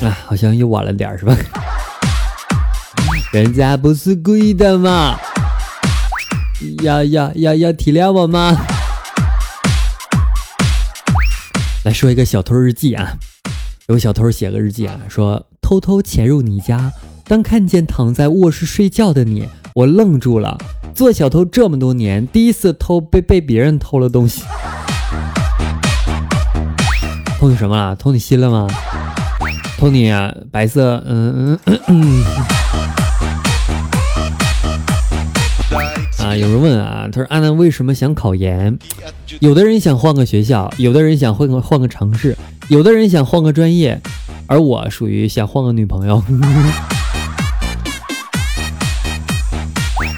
啊，好像又晚了点，是吧？人家不是故意的嘛，要要要要体谅我吗？来说一个小偷日记啊，有个小偷写个日记啊，说偷偷潜入你家，当看见躺在卧室睡觉的你，我愣住了。做小偷这么多年，第一次偷被被别人偷了东西。偷你什么了？偷你心了吗？偷你啊，白色，嗯嗯嗯。啊，有人问啊，他说安南为什么想考研？有的人想换个学校，有的人想换个换个城市，有的人想换个专业，而我属于想换个女朋友。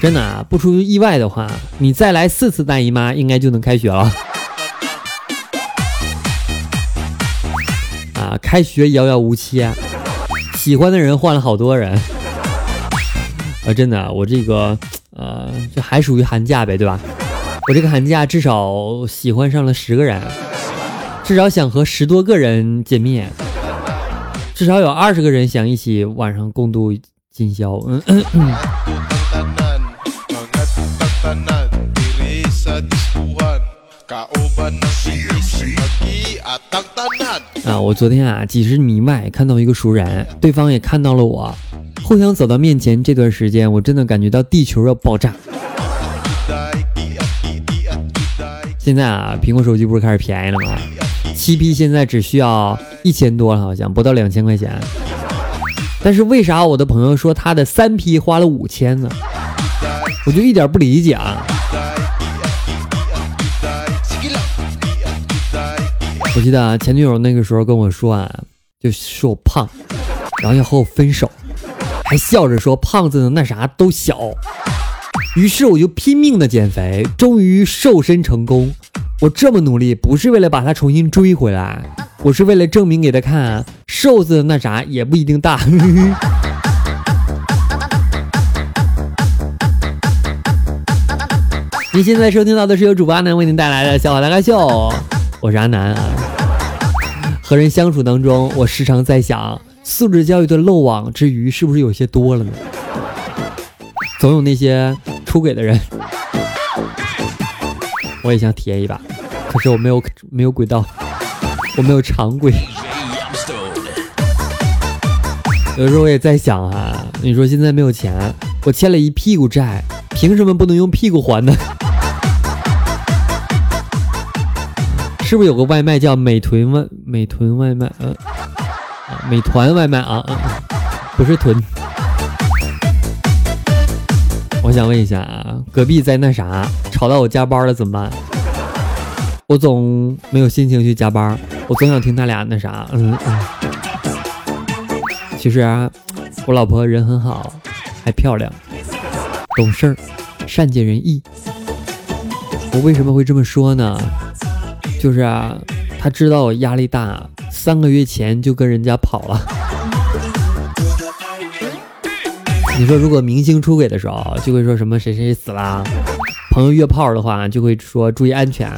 真的啊，不出意外的话，你再来四次大姨妈，应该就能开学了。啊，开学遥遥无期啊，喜欢的人换了好多人。啊，真的，我这个。呃，这还属于寒假呗，对吧？我这个寒假至少喜欢上了十个人，至少想和十多个人见面，至少有二十个人想一起晚上共度今宵。嗯嗯嗯。啊，我昨天啊几十米外看到一个熟人，对方也看到了我。互相走到面前，这段时间我真的感觉到地球要爆炸。现在啊，苹果手机不是开始便宜了吗？七 P 现在只需要一千多了，好像不到两千块钱。但是为啥我的朋友说他的三 P 花了五千呢？我就一点不理解啊！我记得啊，前女友那个时候跟我说啊，就说我胖，然后要和我分手。还笑着说胖子的那啥都小，于是我就拼命的减肥，终于瘦身成功。我这么努力不是为了把他重新追回来，我是为了证明给他看，瘦子那啥也不一定大。您现在收听到的是由主播阿南为您带来的笑话大咖秀，我是阿南啊。和人相处当中，我时常在想。素质教育的漏网之鱼是不是有些多了呢？总有那些出轨的人，我也想体验一把，可是我没有没有轨道，我没有长轨。有时候我也在想啊，你说现在没有钱，我欠了一屁股债，凭什么不能用屁股还呢？是不是有个外卖叫美团外美团外卖？嗯。美团外卖啊，不是囤。我想问一下啊，隔壁在那啥，吵到我加班了怎么办？我总没有心情去加班，我总想听他俩那啥。嗯嗯。其实啊，我老婆人很好，还漂亮，懂事儿，善解人意。我为什么会这么说呢？就是啊，他知道我压力大。三个月前就跟人家跑了。你说，如果明星出轨的时候，就会说什么谁谁死啦；朋友约炮的话，就会说注意安全；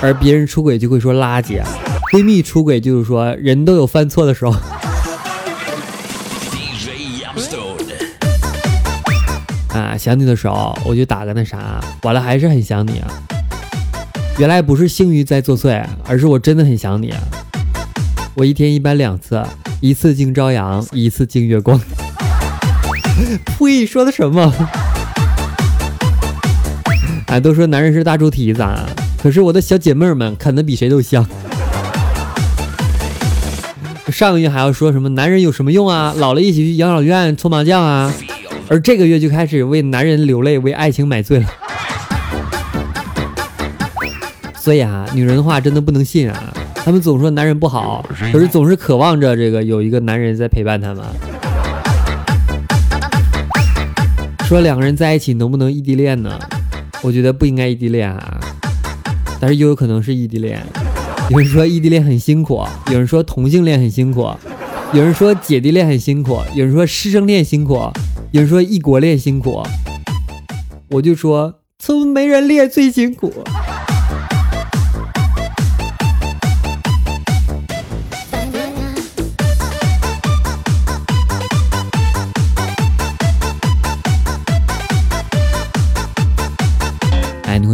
而别人出轨就会说垃圾；闺蜜出轨就是说人都有犯错的时候。啊，想你的时候我就打个那啥，完了还是很想你啊。原来不是性欲在作祟，而是我真的很想你。我一天一般两次，一次敬朝阳，一次敬月光。呸！说的什么？哎，都说男人是大猪蹄子，啊可是我的小姐妹们啃的比谁都香。上个月还要说什么男人有什么用啊？老了一起去养老院搓麻将啊，而这个月就开始为男人流泪，为爱情买醉了。所以啊，女人的话真的不能信啊。他们总说男人不好，可是总是渴望着这个有一个男人在陪伴他们。说两个人在一起能不能异地恋呢？我觉得不应该异地恋啊，但是又有可能是异地恋。有人说异地恋很辛苦，有人说同性恋很辛苦，有人说姐弟恋很辛苦，有人说师生恋辛苦，有人说异国恋辛苦。我就说，从没人恋最辛苦。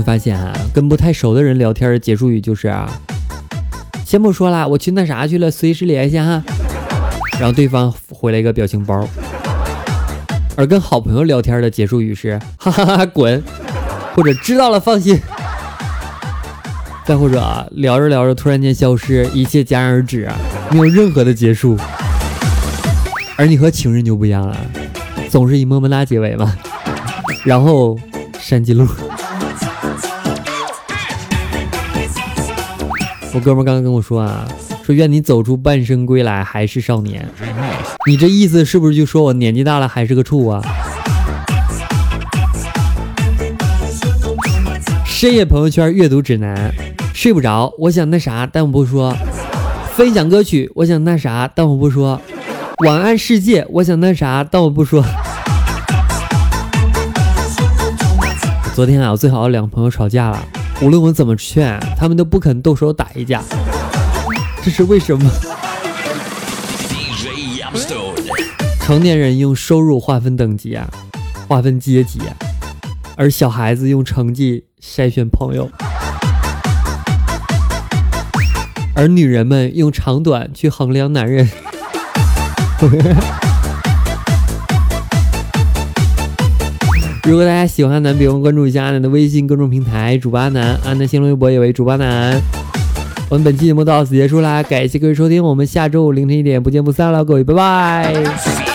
发现啊，跟不太熟的人聊天的结束语就是啊，先不说了，我去那啥去了，随时联系哈。然后对方回来一个表情包。而跟好朋友聊天的结束语是哈哈哈滚，或者知道了放心。再或者啊，聊着聊着突然间消失，一切戛然而止，没有任何的结束。而你和情人就不一样了，总是以么么哒结尾嘛，然后删记录。我哥们刚刚跟我说啊，说愿你走出半生归来还是少年。你这意思是不是就说我年纪大了还是个处啊？深夜朋友圈阅读指南：睡不着，我想那啥，但我不说；分享歌曲，我想那啥，但我不说；晚安世界，我想那啥，但我不说。昨天啊，我最好的两个朋友吵架了。无论我怎么劝，他们都不肯动手打一架，这是为什么？成年人用收入划分等级啊，划分阶级啊，而小孩子用成绩筛选朋友，而女人们用长短去衡量男人。如果大家喜欢阿南，别忘关注一下阿南的微信公众平台“主播阿南”，阿南新浪微博也为“主播阿南”。我们本期节目到此结束啦，感谢各位收听，我们下周五凌晨一点不见不散了，各位拜拜。